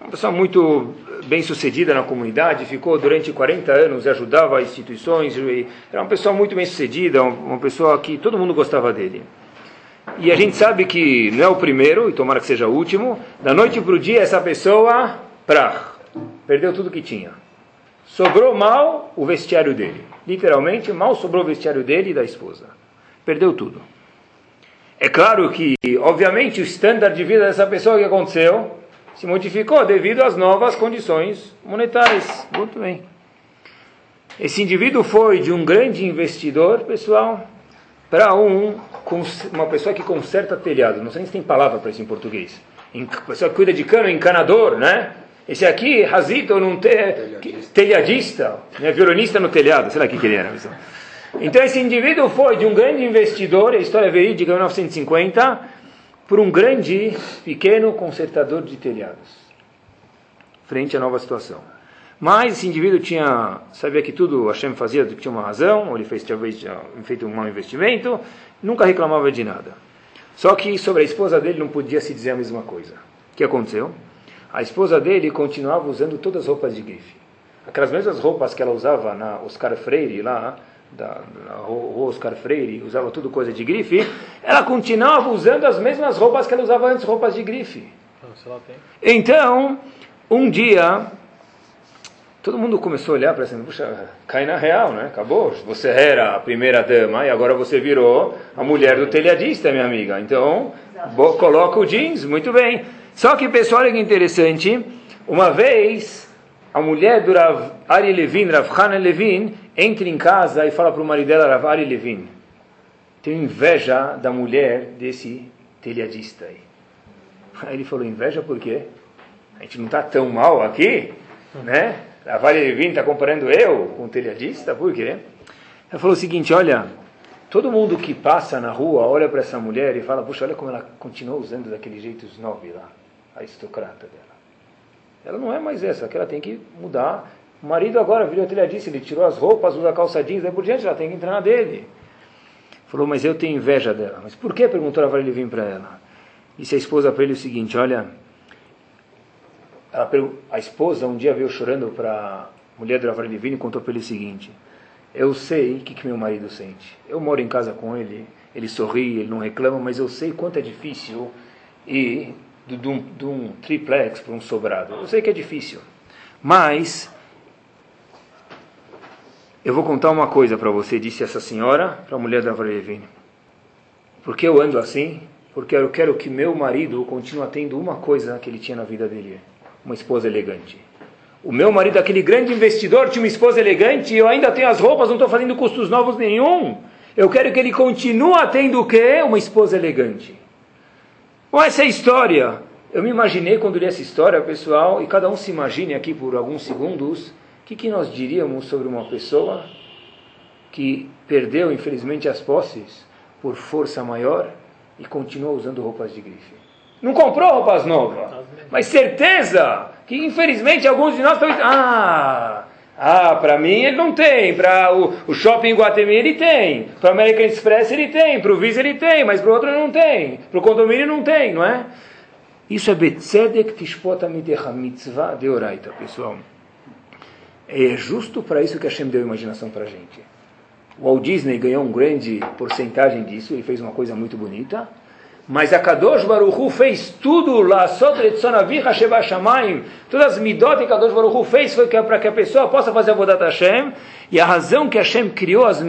uma pessoa muito bem sucedida na comunidade, ficou durante 40 anos, ajudava instituições, era uma pessoa muito bem sucedida, uma pessoa que todo mundo gostava dele. E a gente sabe que não é o primeiro, e tomara que seja o último, da noite para o dia essa pessoa, perdeu tudo que tinha. Sobrou mal o vestiário dele. Literalmente, mal sobrou o vestiário dele e da esposa. Perdeu tudo. É claro que, obviamente, o standard de vida dessa pessoa que aconteceu se modificou devido às novas condições monetárias. Muito bem. Esse indivíduo foi de um grande investidor, pessoal, para um, uma pessoa que conserta telhado. Não sei se tem palavra para isso em português. Pessoa que cuida de cano, encanador, né? Esse aqui, Razito, não te, telhadista, telhadista né? violonista no telhado, sei lá o que, que ele era. Pessoal. Então esse indivíduo foi de um grande investidor, a história é verídica, em 1950, por um grande, pequeno consertador de telhados, frente à nova situação. Mas esse indivíduo tinha, sabia que tudo Hashem fazia, tinha uma razão, ou ele fez talvez feito um mau investimento, nunca reclamava de nada. Só que sobre a esposa dele não podia se dizer a mesma coisa. O que aconteceu? A esposa dele continuava usando todas as roupas de grife. Aquelas mesmas roupas que ela usava na Oscar Freire, lá, da, da rua Oscar Freire, usava tudo coisa de grife, ela continuava usando as mesmas roupas que ela usava antes, roupas de grife. Então, um dia, todo mundo começou a olhar para assim, puxa, cai na real, né? Acabou. Você era a primeira dama e agora você virou a mulher do telhadista, minha amiga. Então, coloca o jeans, muito bem. Só que, pessoal, olha que interessante, uma vez a mulher do Rav Ari Levin, Rav Hana Levin, entra em casa e fala para o marido dela, Rav Ari Levin, tenho inveja da mulher desse telhadista aí. Aí ele falou, inveja por quê? A gente não está tão mal aqui, né? Rav Ari Levin está comparando eu com o telhadista, por quê? Ela falou o seguinte, olha, todo mundo que passa na rua olha para essa mulher e fala, puxa, olha como ela continua usando daquele jeito snob lá, aristocrata dela. Ela não é mais essa, que ela tem que mudar. O marido agora virou telhadista, ele tirou as roupas, usa calça jeans, daí por diante ela tem que entrar na dele. Falou, mas eu tenho inveja dela. Mas por que? Perguntou a Vale vir para ela. Disse a esposa para ele o seguinte, olha, ela, a esposa um dia veio chorando para a mulher do Levine e contou para ele o seguinte, eu sei o que, que meu marido sente. Eu moro em casa com ele, ele sorri, ele não reclama, mas eu sei quanto é difícil e de um, de um triplex para um sobrado. Eu sei que é difícil, mas eu vou contar uma coisa para você, disse essa senhora para a mulher da Varelevine. Por que eu ando assim? Porque eu quero que meu marido continue tendo uma coisa que ele tinha na vida dele, uma esposa elegante. O meu marido, aquele grande investidor, tinha uma esposa elegante e eu ainda tenho as roupas, não estou fazendo custos novos nenhum. Eu quero que ele continue tendo o quê? Uma esposa elegante. Com essa história, eu me imaginei quando li essa história, pessoal, e cada um se imagine aqui por alguns segundos, que, que nós diríamos sobre uma pessoa que perdeu, infelizmente, as posses por força maior e continua usando roupas de grife. Não comprou roupas novas, mas certeza que, infelizmente, alguns de nós estão. Ah! Ah, para mim ele não tem, para o, o shopping Guatemi ele tem, para o American Express ele tem, para o Visa ele tem, mas para o outro não tem, para o condomínio não tem, não é? Isso é Betzedek Tishpot Amitecha Mitzvah de Oraita, pessoal. É justo para isso que Hashem deu imaginação para a gente. O Walt Disney ganhou uma grande porcentagem disso, ele fez uma coisa muito bonita, mas a Kadosh Baruchu fez tudo lá, Shamayim, todas as midot que Kadosh Baruchu fez foi para que a pessoa possa fazer a Vodat Hashem, e a razão que Hashem criou, as,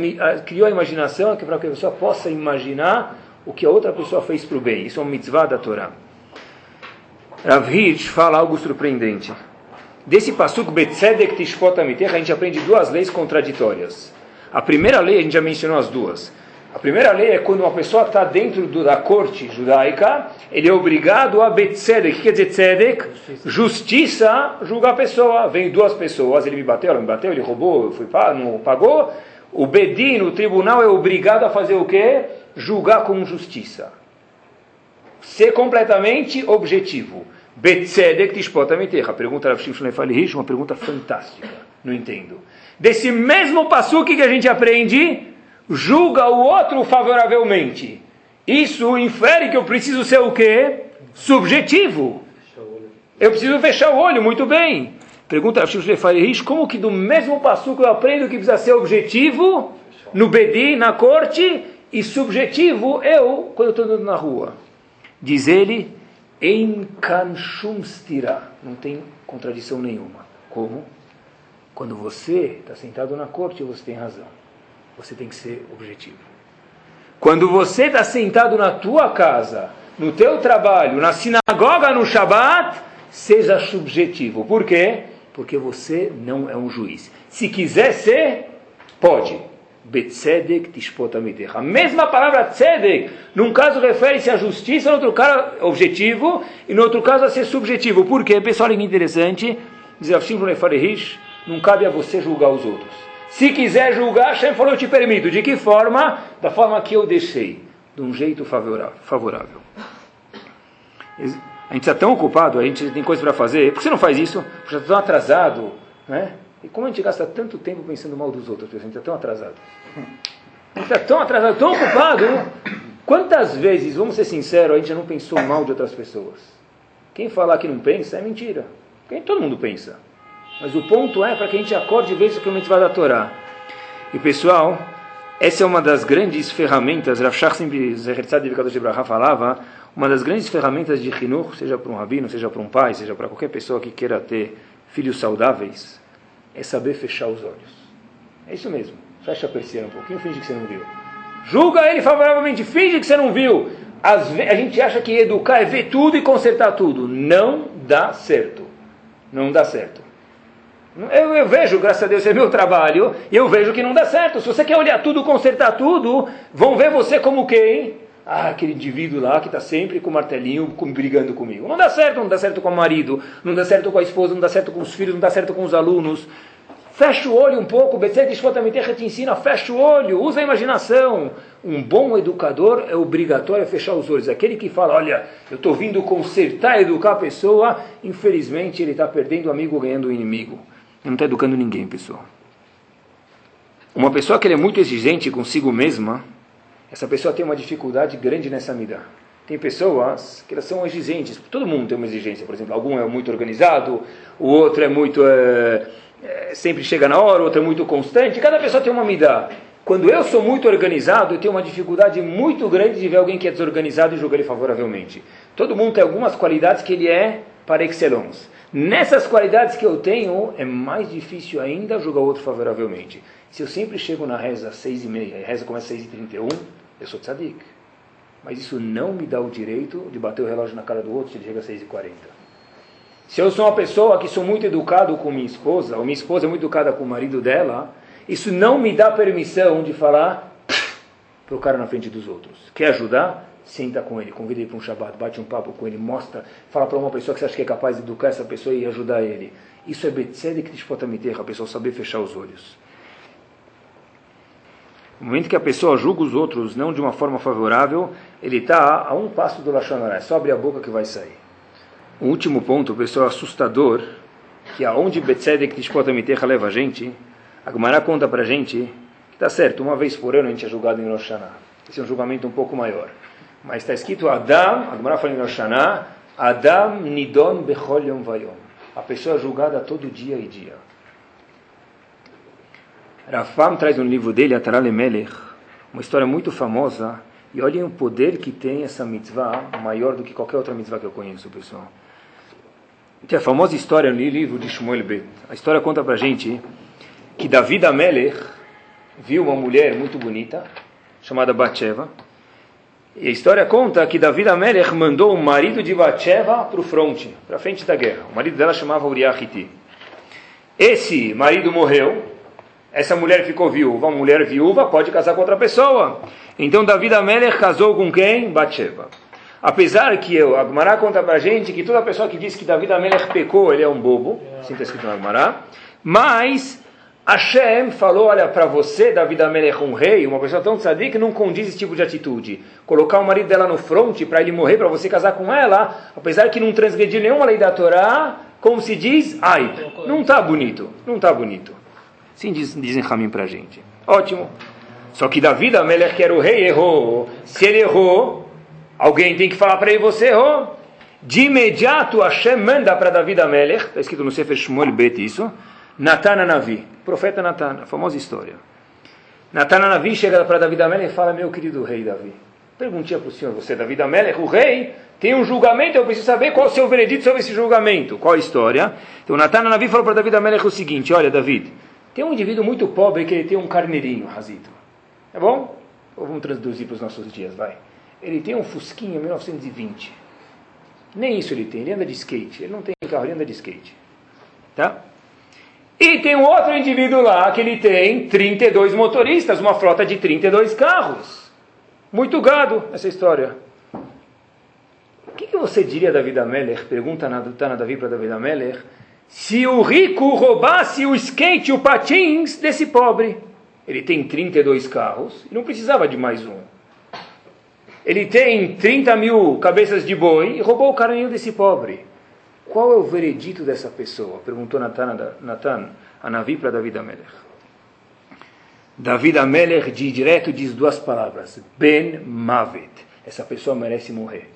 criou a imaginação é para que a pessoa possa imaginar o que a outra pessoa fez para o bem. Isso é uma mitzvah da Torá. Rav Hirsch fala algo surpreendente. Desse pasuk Betzedek Tishpot a gente aprende duas leis contraditórias. A primeira lei, a gente já mencionou as duas. A primeira lei é quando uma pessoa está dentro do, da corte judaica, ele é obrigado a betzedek. O que quer dizer tzedek? Justiça. Justiça julgar a pessoa. Vem duas pessoas, ele me bateu, ela me bateu, ele roubou, eu fui não pagou. O bedin, o tribunal, é obrigado a fazer o quê? Julgar com justiça. Ser completamente objetivo. Betzedek tishpotamitecha. Pergunta Rav Shimshon Falihish, uma pergunta fantástica. Não entendo. Desse mesmo passuque que a gente aprende julga o outro favoravelmente. Isso infere que eu preciso ser o quê? Subjetivo. Eu preciso fechar o olho, muito bem. Pergunta a Shushlefarish, como que do mesmo passo que eu aprendo que precisa ser objetivo, no Bedi, na corte, e subjetivo eu, quando estou andando na rua? Diz ele, em kanshumstira, não tem contradição nenhuma. Como? Quando você está sentado na corte, você tem razão. Você tem que ser objetivo. Quando você está sentado na tua casa, no teu trabalho, na sinagoga, no Shabat, seja subjetivo. Por quê? Porque você não é um juiz. Se quiser ser, pode. Betzedek tishpotamiter. A mesma palavra tzedek, num caso refere-se à justiça, no outro caso objetivo, e no outro caso a ser subjetivo. Por quê? Pessoal, olha que interessante. Diz Farerish, não cabe a você julgar os outros. Se quiser julgar, Hashem falou, eu te permito. De que forma? Da forma que eu deixei. De um jeito favorável. A gente está tão ocupado, a gente tem coisa para fazer. Por que você não faz isso? Porque está tão atrasado. Né? E como a gente gasta tanto tempo pensando mal dos outros? A gente está tão atrasado. A gente está tão atrasado, tão ocupado. Quantas vezes, vamos ser sinceros, a gente já não pensou mal de outras pessoas? Quem falar que não pensa é mentira. Quem todo mundo pensa. Mas o ponto é para que a gente acorde e veja o que a gente vai da Torá. E pessoal, essa é uma das grandes ferramentas, Rav Shach sempre, Zehertzad de Braha falava, uma das grandes ferramentas de Hinur, seja para um rabino, seja para um pai, seja para qualquer pessoa que queira ter filhos saudáveis, é saber fechar os olhos. É isso mesmo. Fecha a persiana um pouquinho, finge que você não viu. Julga ele favoravelmente, finge que você não viu. A gente acha que educar é ver tudo e consertar tudo. Não dá certo. Não dá certo. Eu, eu, vejo, graças a Deus, é meu trabalho, e eu vejo que não dá certo. Se você quer olhar tudo, consertar tudo, vão ver você como quem? Ah, aquele indivíduo lá que está sempre com o martelinho com, brigando comigo. Não dá certo, não dá certo com o marido, não dá certo com a esposa, não dá certo com os filhos, não dá certo com os alunos. Fecha o olho um pouco, Betzet Shvotamitecha te ensina, fecha o olho, usa a imaginação. Um bom educador é obrigatório fechar os olhos. Aquele que fala, olha, eu estou vindo consertar, educar a pessoa, infelizmente ele está perdendo o amigo, ganhando o inimigo. Não está educando ninguém, pessoal. Uma pessoa que é muito exigente consigo mesma, essa pessoa tem uma dificuldade grande nessa mida. Tem pessoas que elas são exigentes. Todo mundo tem uma exigência. Por exemplo, algum é muito organizado, o outro é muito é, é, sempre chega na hora, o outro é muito constante. Cada pessoa tem uma mida. Quando eu sou muito organizado, eu tenho uma dificuldade muito grande de ver alguém que é desorganizado e julgar ele favoravelmente. Todo mundo tem algumas qualidades que ele é para excellence. Nessas qualidades que eu tenho, é mais difícil ainda julgar o outro favoravelmente. Se eu sempre chego na reza às seis e meia, a reza começa às seis e trinta e um, eu sou tzadik. Mas isso não me dá o direito de bater o relógio na cara do outro se ele chega às seis e quarenta. Se eu sou uma pessoa que sou muito educado com minha esposa, ou minha esposa é muito educada com o marido dela, isso não me dá permissão de falar para o cara na frente dos outros. Quer ajudar? senta com ele, convida ele para um Shabbat, bate um papo com ele, mostra, fala para uma pessoa que você acha que é capaz de educar essa pessoa e ajudar ele. Isso é Betzedek Tishpotamiter, a pessoa saber fechar os olhos. No momento que a pessoa julga os outros não de uma forma favorável, ele está a um passo do Lashon é só abrir a boca que vai sair. O último ponto, pessoal, assustador, que aonde Betzedek Tishpotamiter leva a gente, a Gemara conta para a gente, que está certo, uma vez por ano a gente é julgado em Rosh Esse é um julgamento um pouco maior. Mas está escrito Adam, a Gemara fala em Roshana, Adam nidon bechol yom vayom. A pessoa é julgada todo dia e dia. Rafam traz um livro dele, Melech, uma história muito famosa, e olhem o poder que tem essa mitzvah, maior do que qualquer outra mitzvah que eu conheço, pessoal. Tem a famosa história no livro de Shmuel Bet. A história conta pra gente que David Amelech viu uma mulher muito bonita, chamada Batsheva, e a história conta que David Amelech mandou o marido de Batsheva para o fronte, para frente da guerra. O marido dela chamava Uriah Hiti. Esse marido morreu, essa mulher ficou viúva. Uma mulher viúva pode casar com outra pessoa. Então David Amelech casou com quem? Batsheva. Apesar que eu, Agmará conta para a gente que toda pessoa que diz que David Amelech pecou, ele é um bobo. Assim está escrito na Agmará. Mas Hashem falou, olha, para você, David Amelech, um rei, uma pessoa tão tzadik, não condiz esse tipo de atitude. Colocar o marido dela no fronte para ele morrer, para você casar com ela, apesar que não transgrediu nenhuma lei da Torá, como se diz, ai, não está bonito, não está bonito. Sim, diz, dizem Ramin para a gente. Ótimo. Só que David Amelech, que era o rei, errou. Se ele errou, alguém tem que falar para ele, você errou. De imediato, Hashem manda para David Amelech, está escrito no Sefer Shmuel Bet isso, Natan Navi, profeta Natan, a famosa história. Natan Navi chega para David Amelech e fala, meu querido rei Davi, perguntinha para o senhor, você David Amelech, o rei, tem um julgamento, eu preciso saber qual é o seu veredito sobre esse julgamento. Qual a história? Então Natan Navi falou para David Amelech o seguinte, olha David, tem um indivíduo muito pobre que ele tem um carneirinho, Razito. É bom? Ou vamos traduzir para os nossos dias, vai. Ele tem um Fusquinha 1920. Nem isso ele tem, ele anda de skate. Ele não tem carro, ele anda de skate. Tá? E tem um outro indivíduo lá que ele tem 32 motoristas, uma frota de 32 carros. Muito gado essa história. O que, que você diria, David Ameller? Pergunta na Tana Davi para David Ameller. Se o rico roubasse o skate o patins desse pobre. Ele tem 32 carros e não precisava de mais um. Ele tem 30 mil cabeças de boi e roubou o carninho desse pobre. Qual é o veredito dessa pessoa? Perguntou Natan a Navi para David Amelech. David Amelech de direto diz duas palavras: Ben Mavet. Essa pessoa merece morrer.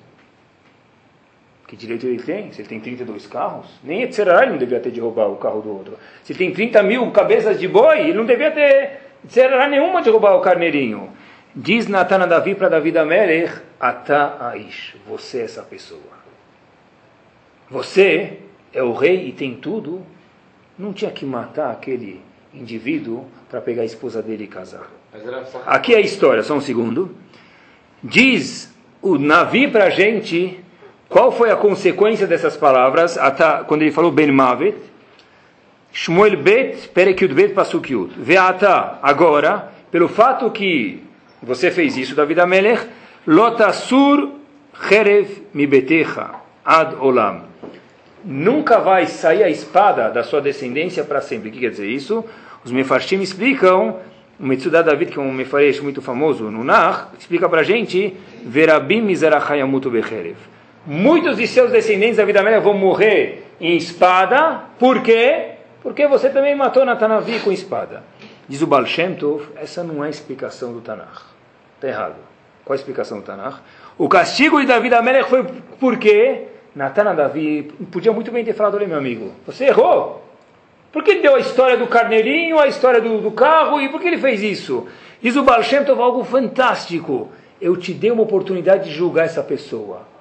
Que direito ele tem? Se ele tem 32 carros, nem Etzerará ele não devia ter de roubar o carro do outro. Se ele tem 30 mil cabeças de boi, ele não devia ter Etzerará nenhuma de roubar o carneirinho. Diz Natan Davi para David Amelech, Ata Aish, você é essa pessoa. Você é o rei e tem tudo, não tinha que matar aquele indivíduo para pegar a esposa dele e casar. Aqui é a história, só um segundo. Diz o Navi para a gente qual foi a consequência dessas palavras, quando ele falou Ben Mavet. Shmuel Bet, Perekyud Bet, Pasuk Yud. Veata, agora, pelo fato que você fez isso, David Amelech, Lotasur Cherev Mibetecha Ad Olam. Nunca vai sair a espada da sua descendência para sempre. O que quer dizer isso? Os Mefarshim explicam, o Metsudah David, que é um Mefaresh muito famoso no Nar, explica para a gente, Verabim Mizerachayamutu Becherev. Muitos de seus descendentes da vida média vão morrer em espada, por quê? Porque você também matou Natanavi com espada. Diz o Baal Shem Tov, essa não é a explicação do Tanakh. Está errado. Qual a explicação do Tanakh? O castigo de Davi Amelech foi porque Natan Davi podia muito bem ter falado, olha meu amigo, você errou. Por que ele deu a história do carneirinho, a história do, do carro, e por que ele fez isso? Diz o Baal Shem Tov algo fantástico. Eu te dei uma oportunidade de julgar essa pessoa.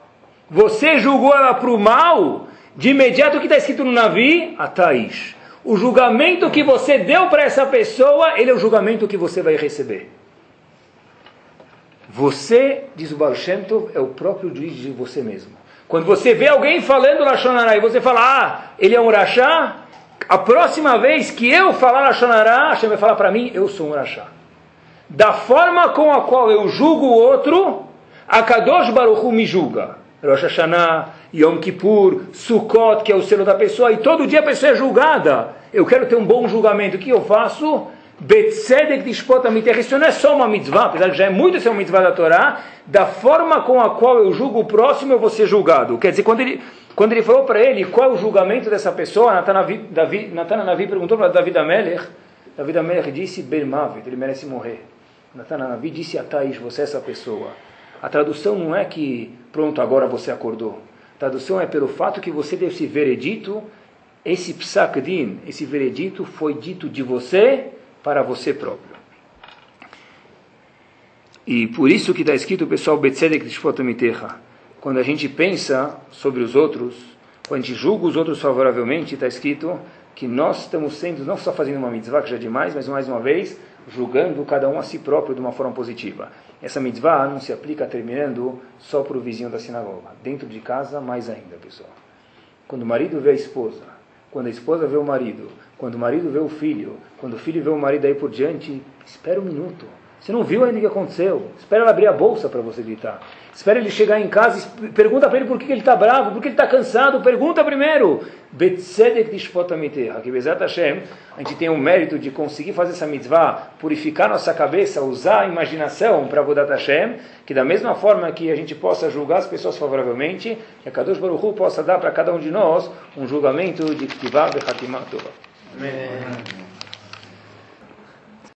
Você julgou ela para o mal, de imediato o que está escrito no Navi, a Taish. O julgamento que você deu para essa pessoa, ele é o julgamento que você vai receber. Você, diz o Baal Shem Tov, é o próprio juiz de você mesmo. Quando você vê alguém falando Lashonará e você fala, ah, ele é um Rachá, a próxima vez que eu falar Lashonará, Hashem vai falar para mim, eu sou um Rachá. Da forma com a qual eu julgo o outro, a Kadosh Baruch me julga. Rosh Hashanah, Yom Kippur, Sukkot, que é o selo da pessoa, e todo dia a pessoa é julgada. Eu quero ter um bom julgamento. O que eu faço? Betzedek dishpota miterra. Isso não é só uma mitzvah, apesar que já é muito ser uma mitzvah da Torá, da forma com a qual eu julgo o próximo, eu vou ser julgado. Quer dizer, quando ele, quando ele falou para ele qual é o julgamento dessa pessoa, Natan Navi perguntou para David Amelech, David Amelech disse, Bermavet, ele merece morrer. Natan Navi disse a Thaís, você é essa pessoa. A tradução não é que, pronto, agora você acordou. Tradução é pelo fato que você deu esse veredito, esse psak din, esse veredito foi dito de você para você próprio. E por isso que está escrito, pessoal, Betzedek Tishpotamitecha. Quando a gente pensa sobre os outros, quando a gente julga os outros favoravelmente, está escrito que nós estamos sendo, não só fazendo uma mitzvah, que já é demais, mas mais uma vez, julgando cada um a si próprio de uma forma positiva. Essa mitzvah não se aplica terminando só para o vizinho da sinagoga. Dentro de casa, mais ainda, pessoal. Quando o marido vê a esposa, quando a esposa vê o marido, quando o marido vê o filho, quando o filho vê o marido aí por diante, espera um minuto. Você não viu ainda o que aconteceu. Espera ela abrir a bolsa para você gritar. Espera ele chegar em casa e pergunta para ele por que ele está bravo, por que ele está cansado. Pergunta primeiro. A gente tem o mérito de conseguir fazer essa mitzvah, purificar nossa cabeça, usar a imaginação para Vodat Hashem, que da mesma forma que a gente possa julgar as pessoas favoravelmente, que a Kadosh Baruch Hu possa dar para cada um de nós um julgamento de Ktivah Bechatimah. Amen.